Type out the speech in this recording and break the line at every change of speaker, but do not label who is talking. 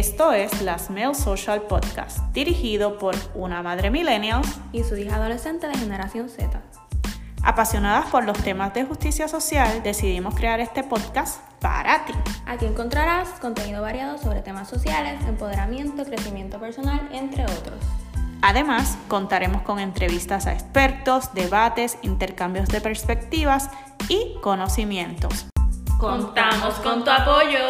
Esto es Las Mail Social Podcast, dirigido por una madre millennial
y su hija adolescente de generación Z.
Apasionadas por los temas de justicia social, decidimos crear este podcast para ti.
Aquí encontrarás contenido variado sobre temas sociales, empoderamiento, crecimiento personal, entre otros.
Además, contaremos con entrevistas a expertos, debates, intercambios de perspectivas y conocimientos.
Contamos con tu apoyo.